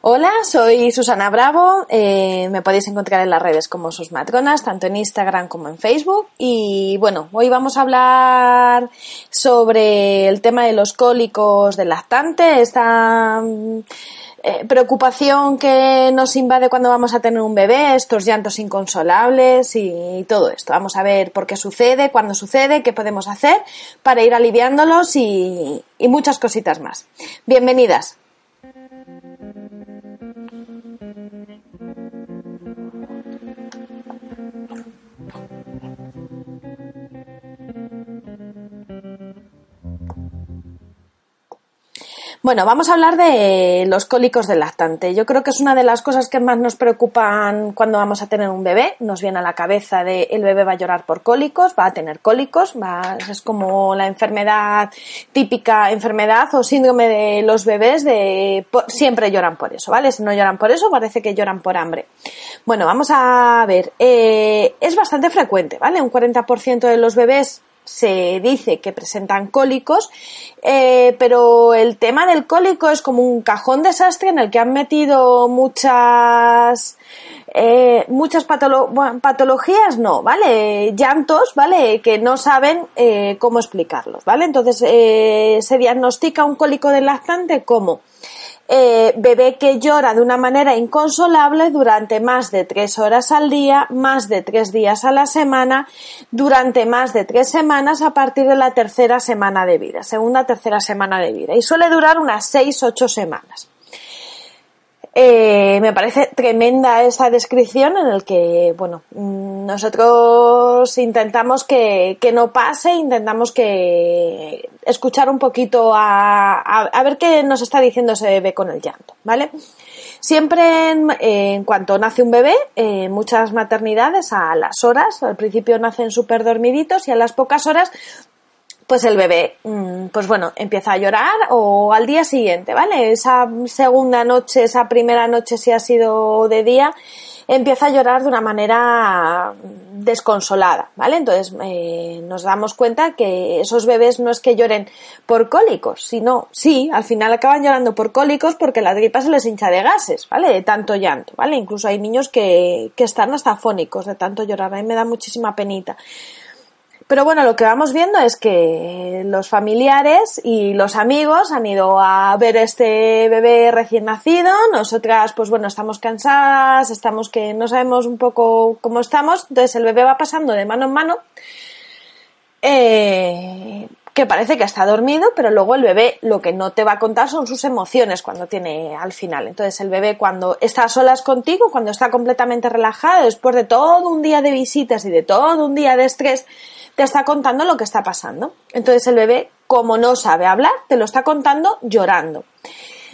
Hola, soy Susana Bravo. Eh, me podéis encontrar en las redes como sus matronas, tanto en Instagram como en Facebook. Y bueno, hoy vamos a hablar sobre el tema de los cólicos del lactante, esta eh, preocupación que nos invade cuando vamos a tener un bebé, estos llantos inconsolables y todo esto. Vamos a ver por qué sucede, cuándo sucede, qué podemos hacer para ir aliviándolos y, y muchas cositas más. Bienvenidas. Bueno, vamos a hablar de los cólicos del lactante. Yo creo que es una de las cosas que más nos preocupan cuando vamos a tener un bebé. Nos viene a la cabeza de el bebé va a llorar por cólicos, va a tener cólicos, va, es como la enfermedad típica enfermedad o síndrome de los bebés de siempre lloran por eso, ¿vale? Si no lloran por eso, parece que lloran por hambre. Bueno, vamos a ver. Eh, es bastante frecuente, ¿vale? Un 40% de los bebés se dice que presentan cólicos, eh, pero el tema del cólico es como un cajón desastre en el que han metido muchas eh, muchas patologías, no, ¿vale? Llantos, ¿vale? Que no saben eh, cómo explicarlos, ¿vale? Entonces se diagnostica un cólico del lactante como eh, bebé que llora de una manera inconsolable durante más de tres horas al día, más de tres días a la semana, durante más de tres semanas a partir de la tercera semana de vida, segunda, tercera semana de vida. Y suele durar unas seis, ocho semanas. Eh, me parece tremenda esa descripción en el que, bueno, nosotros intentamos que, no pase, intentamos que escuchar un poquito a, a, ver qué nos está diciendo ese bebé con el llanto, ¿vale? Siempre en, cuanto nace un bebé, en muchas maternidades a las horas, al principio nacen súper dormiditos y a las pocas horas pues el bebé, mm, pues bueno, empieza a llorar o al día siguiente, ¿vale? Esa segunda noche, esa primera noche si ha sido de día, empieza a llorar de una manera desconsolada, ¿vale? Entonces eh, nos damos cuenta que esos bebés no es que lloren por cólicos, sino, sí, al final acaban llorando por cólicos porque la gripa se les hincha de gases, ¿vale? De tanto llanto, ¿vale? Incluso hay niños que, que están hasta fónicos de tanto llorar, a mí me da muchísima penita. Pero bueno, lo que vamos viendo es que los familiares y los amigos han ido a ver este bebé recién nacido. Nosotras, pues bueno, estamos cansadas, estamos que no sabemos un poco cómo estamos. Entonces el bebé va pasando de mano en mano. Eh, que parece que está dormido, pero luego el bebé lo que no te va a contar son sus emociones cuando tiene al final. Entonces el bebé cuando está a solas contigo, cuando está completamente relajado, después de todo un día de visitas y de todo un día de estrés, te está contando lo que está pasando. Entonces el bebé, como no sabe hablar, te lo está contando llorando.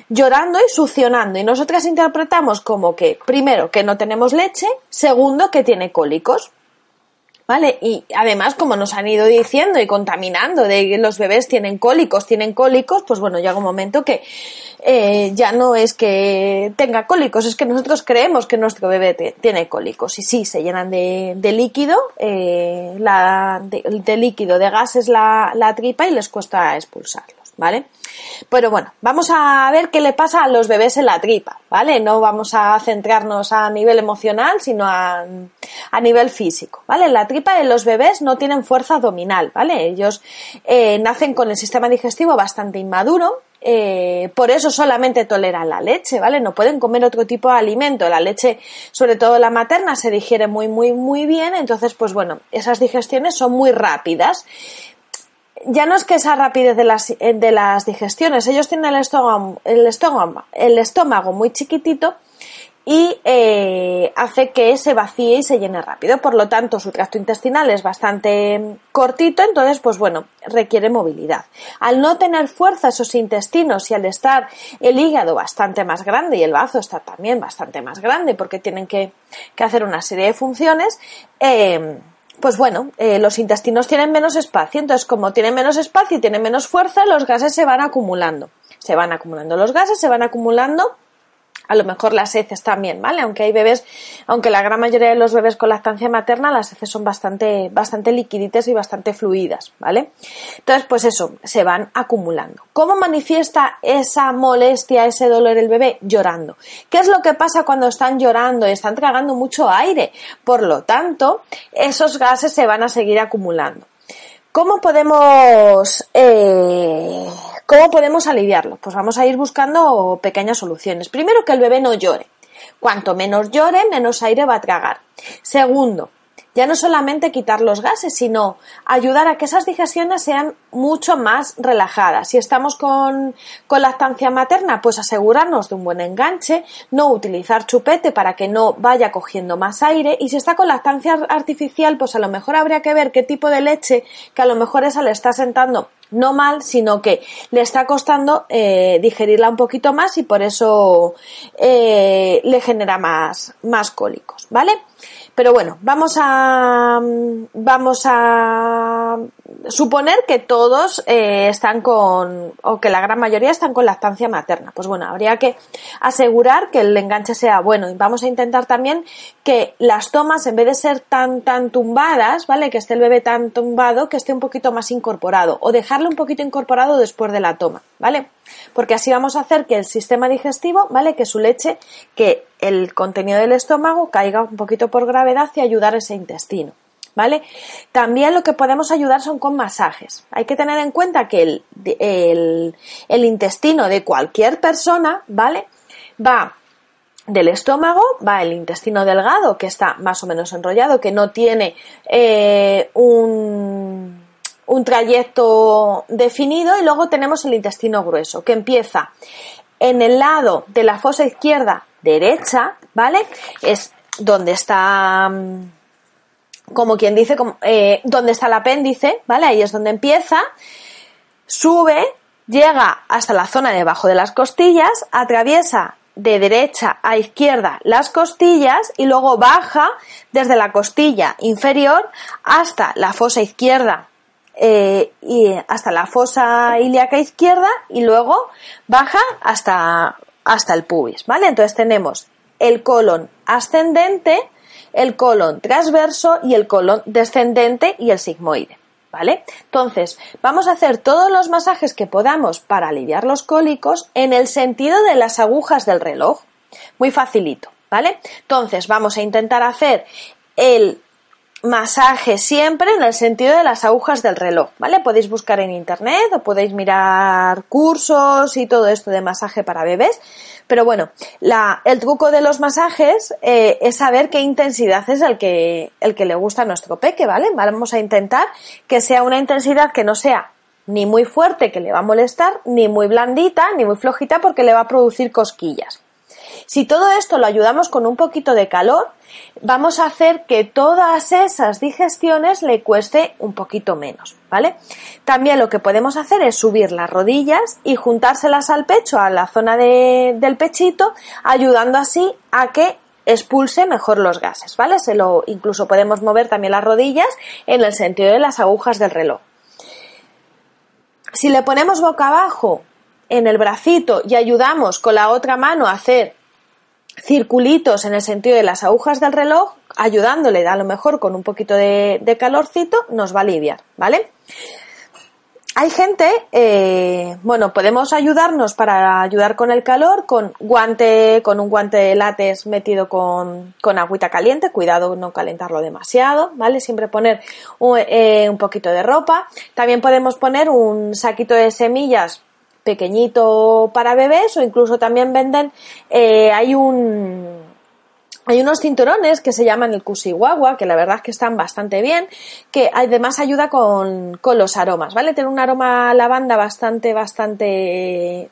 Llorando y succionando. Y nosotras interpretamos como que, primero, que no tenemos leche, segundo, que tiene cólicos. ¿Vale? Y además, como nos han ido diciendo y contaminando de que los bebés tienen cólicos, tienen cólicos, pues bueno, llega un momento que eh, ya no es que tenga cólicos, es que nosotros creemos que nuestro bebé tiene cólicos. Y sí, se llenan de, líquido, eh, de, líquido, de gases la, la tripa y les cuesta expulsarlos, ¿vale? Pero bueno, vamos a ver qué le pasa a los bebés en la tripa, ¿vale? No vamos a centrarnos a nivel emocional, sino a, nivel físico, ¿vale? La tripa de los bebés no tienen fuerza abdominal, ¿vale? Ellos eh, nacen con el sistema digestivo bastante inmaduro, eh, por eso solamente toleran la leche, ¿vale? No pueden comer otro tipo de alimento. La leche, sobre todo la materna, se digiere muy, muy, muy bien. Entonces, pues bueno, esas digestiones son muy rápidas ya no es que esa rapidez de las, eh, de las digestiones, ellos tienen el estómago, el el estómago muy chiquitito y eh, hace que se vacíe y se llene rápido. Por lo tanto, su tracto intestinal es bastante cortito, entonces, pues bueno, requiere movilidad. Al no tener fuerza esos intestinos y al estar el hígado bastante más grande y el bazo está también bastante más grande porque tienen que, hacer una serie de funciones, eh, pues bueno, eh, los intestinos tienen menos espacio, entonces como tienen menos espacio y tienen menos fuerza, los gases se van acumulando. Se van acumulando los gases, se van acumulando a lo mejor las heces también, ¿vale? Aunque hay bebés, aunque la gran mayoría de los bebés con lactancia materna, las heces son bastante, bastante liquiditas y bastante fluidas, ¿vale? Entonces, pues eso, se van acumulando. ¿Cómo manifiesta esa molestia, ese dolor el bebé? Llorando. ¿Qué es lo que pasa cuando están llorando y están tragando mucho aire? Por lo tanto, esos gases se van a seguir acumulando. ¿Cómo podemos, eh, ¿Cómo podemos aliviarlo? Pues vamos a ir buscando pequeñas soluciones. Primero, que el bebé no llore. Cuanto menos llore, menos aire va a tragar. Segundo, ya no solamente quitar los gases, sino ayudar a que esas digestiones sean mucho más relajadas. Si estamos con, lactancia materna, pues asegurarnos de un buen enganche, no utilizar chupete para que no vaya cogiendo más aire y si está con lactancia artificial, pues a lo mejor habría que ver qué tipo de leche, que a lo mejor esa le está sentando no mal, sino que le está costando eh, digerirla un poquito más y por eso eh, le genera más, más cólicos, ¿vale? Pero bueno, vamos a, vamos a suponer que todos eh, están con, o que la gran mayoría están con lactancia materna. Pues bueno, habría que asegurar que el enganche sea bueno. Y vamos a intentar también que las tomas, en vez de ser tan, tan tumbadas, ¿vale? Que esté el bebé tan tumbado, que esté un poquito más incorporado. O un poquito incorporado después de la toma, ¿vale? Porque así vamos a hacer que el sistema digestivo, ¿vale? Que su leche, que el contenido del estómago caiga un poquito por gravedad y ayudar ese intestino. ¿Vale? También lo que podemos ayudar son con masajes. Hay que tener en cuenta que el intestino de cualquier persona, ¿vale? Va del estómago, va el intestino delgado, que está más o menos enrollado, que no tiene eh, un, un trayecto definido, y luego tenemos el intestino grueso, que empieza en el lado de la fosa izquierda derecha, ¿vale? Es donde está, mm, como quien dice, eh, donde está el apéndice, ¿vale? Ahí es donde empieza, sube, llega hasta la zona debajo de las costillas, atraviesa de derecha a izquierda las costillas y luego baja desde la costilla inferior hasta la fosa izquierda eh, y hasta la fosa ilíaca izquierda y luego baja hasta hasta el pubis, ¿vale? Entonces tenemos el colon ascendente, el colon transverso y el colon descendente y el sigmoide. ¿Vale? Entonces, vamos a hacer todos los masajes que podamos para aliviar los cólicos en el sentido de las agujas del reloj. Muy facilito, ¿vale? Entonces, vamos a intentar hacer el masaje siempre en el sentido de las agujas del reloj, ¿vale? Podéis buscar en internet o podéis mirar cursos y todo esto de masaje para bebés, pero bueno, el truco de los masajes eh, es saber qué intensidad es el que, el que le gusta a nuestro peque, ¿vale? Vamos a intentar que sea una intensidad que no sea ni muy fuerte que le va a molestar, ni muy blandita, ni muy flojita porque le va a producir cosquillas. Si todo esto lo ayudamos con un poquito de calor, vamos a hacer que todas esas digestiones le cueste un poquito menos, ¿vale? También lo que podemos hacer es subir las rodillas y juntárselas al pecho, a la zona del pechito, ayudando así a que expulse mejor los gases, ¿vale? Se lo, incluso podemos mover también las rodillas en el sentido de las agujas del reloj. Si le ponemos boca abajo en el bracito y ayudamos con la otra mano a hacer circulitos en el sentido de las agujas del reloj, ayudándole a lo mejor con un poquito de, calorcito, nos va a aliviar, ¿vale? Hay gente, eh, bueno, podemos ayudarnos para ayudar con el calor con guante, con un guante de látex metido con, con agüita caliente, cuidado no calentarlo demasiado, ¿vale? Siempre poner un, eh, un poquito de ropa. También podemos poner un saquito de semillas pequeñito para bebés o incluso también venden, eh, hay un, hay unos cinturones que se llaman el Kusiwawa, que la verdad es que están bastante bien, que además ayuda con, con los aromas, ¿vale? Tiene un aroma lavanda bastante, bastante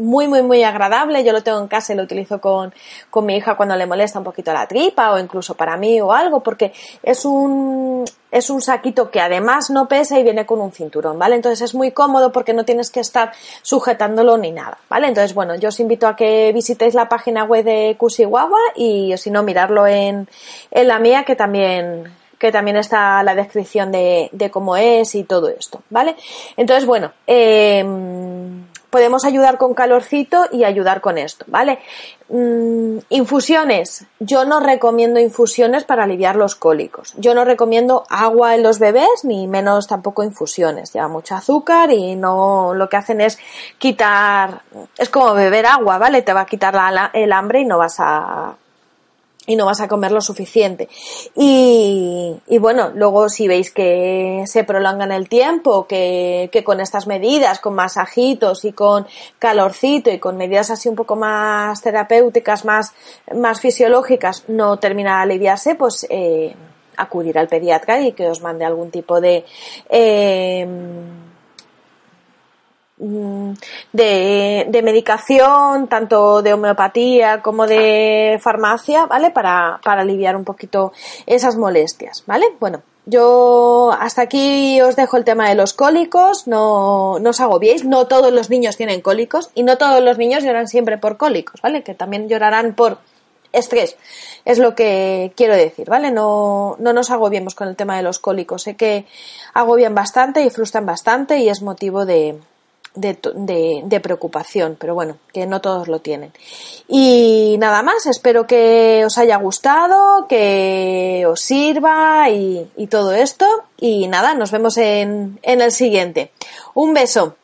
muy, muy, muy agradable. Yo lo tengo en casa y lo utilizo con, con mi hija cuando le molesta un poquito la tripa o incluso para mí o algo, porque es un, es un saquito que además no pesa y viene con un cinturón, ¿vale? Entonces es muy cómodo porque no tienes que estar sujetándolo ni nada, ¿vale? Entonces, bueno, yo os invito a que visitéis la página web de Kusiwawa y si no, mirarlo en, en la mía que también que también está la descripción de, de cómo es y todo esto, ¿vale? Entonces, bueno, eh, podemos ayudar con calorcito y ayudar con esto, ¿vale? Mm, infusiones. Yo no recomiendo infusiones para aliviar los cólicos. Yo no recomiendo agua en los bebés, ni menos tampoco infusiones. Lleva mucho azúcar y no lo que hacen es quitar, es como beber agua, ¿vale? Te va a quitar el hambre y no vas a y no vas a comer lo suficiente. Y, y, bueno, luego si veis que se prolonga en el tiempo, que, que, con estas medidas, con masajitos y con calorcito y con medidas así un poco más terapéuticas, más, más fisiológicas, no termina de aliviarse, pues eh, acudir al pediatra y que os mande algún tipo de... Eh, de, de, medicación, tanto de homeopatía como de farmacia, ¿vale? Para, para aliviar un poquito esas molestias, ¿vale? Bueno, yo hasta aquí os dejo el tema de los cólicos, no, no os agobiéis, no todos los niños tienen cólicos y no todos los niños lloran siempre por cólicos, ¿vale? Que también llorarán por estrés, es lo que quiero decir, ¿vale? No, no nos agobiemos con el tema de los cólicos, sé que agobian bastante y frustran bastante y es motivo de, de, de, preocupación, pero bueno, que no todos lo tienen. Y nada más, espero que os haya gustado, que os sirva y, y todo esto. Y nada, nos vemos en, en el siguiente. Un beso.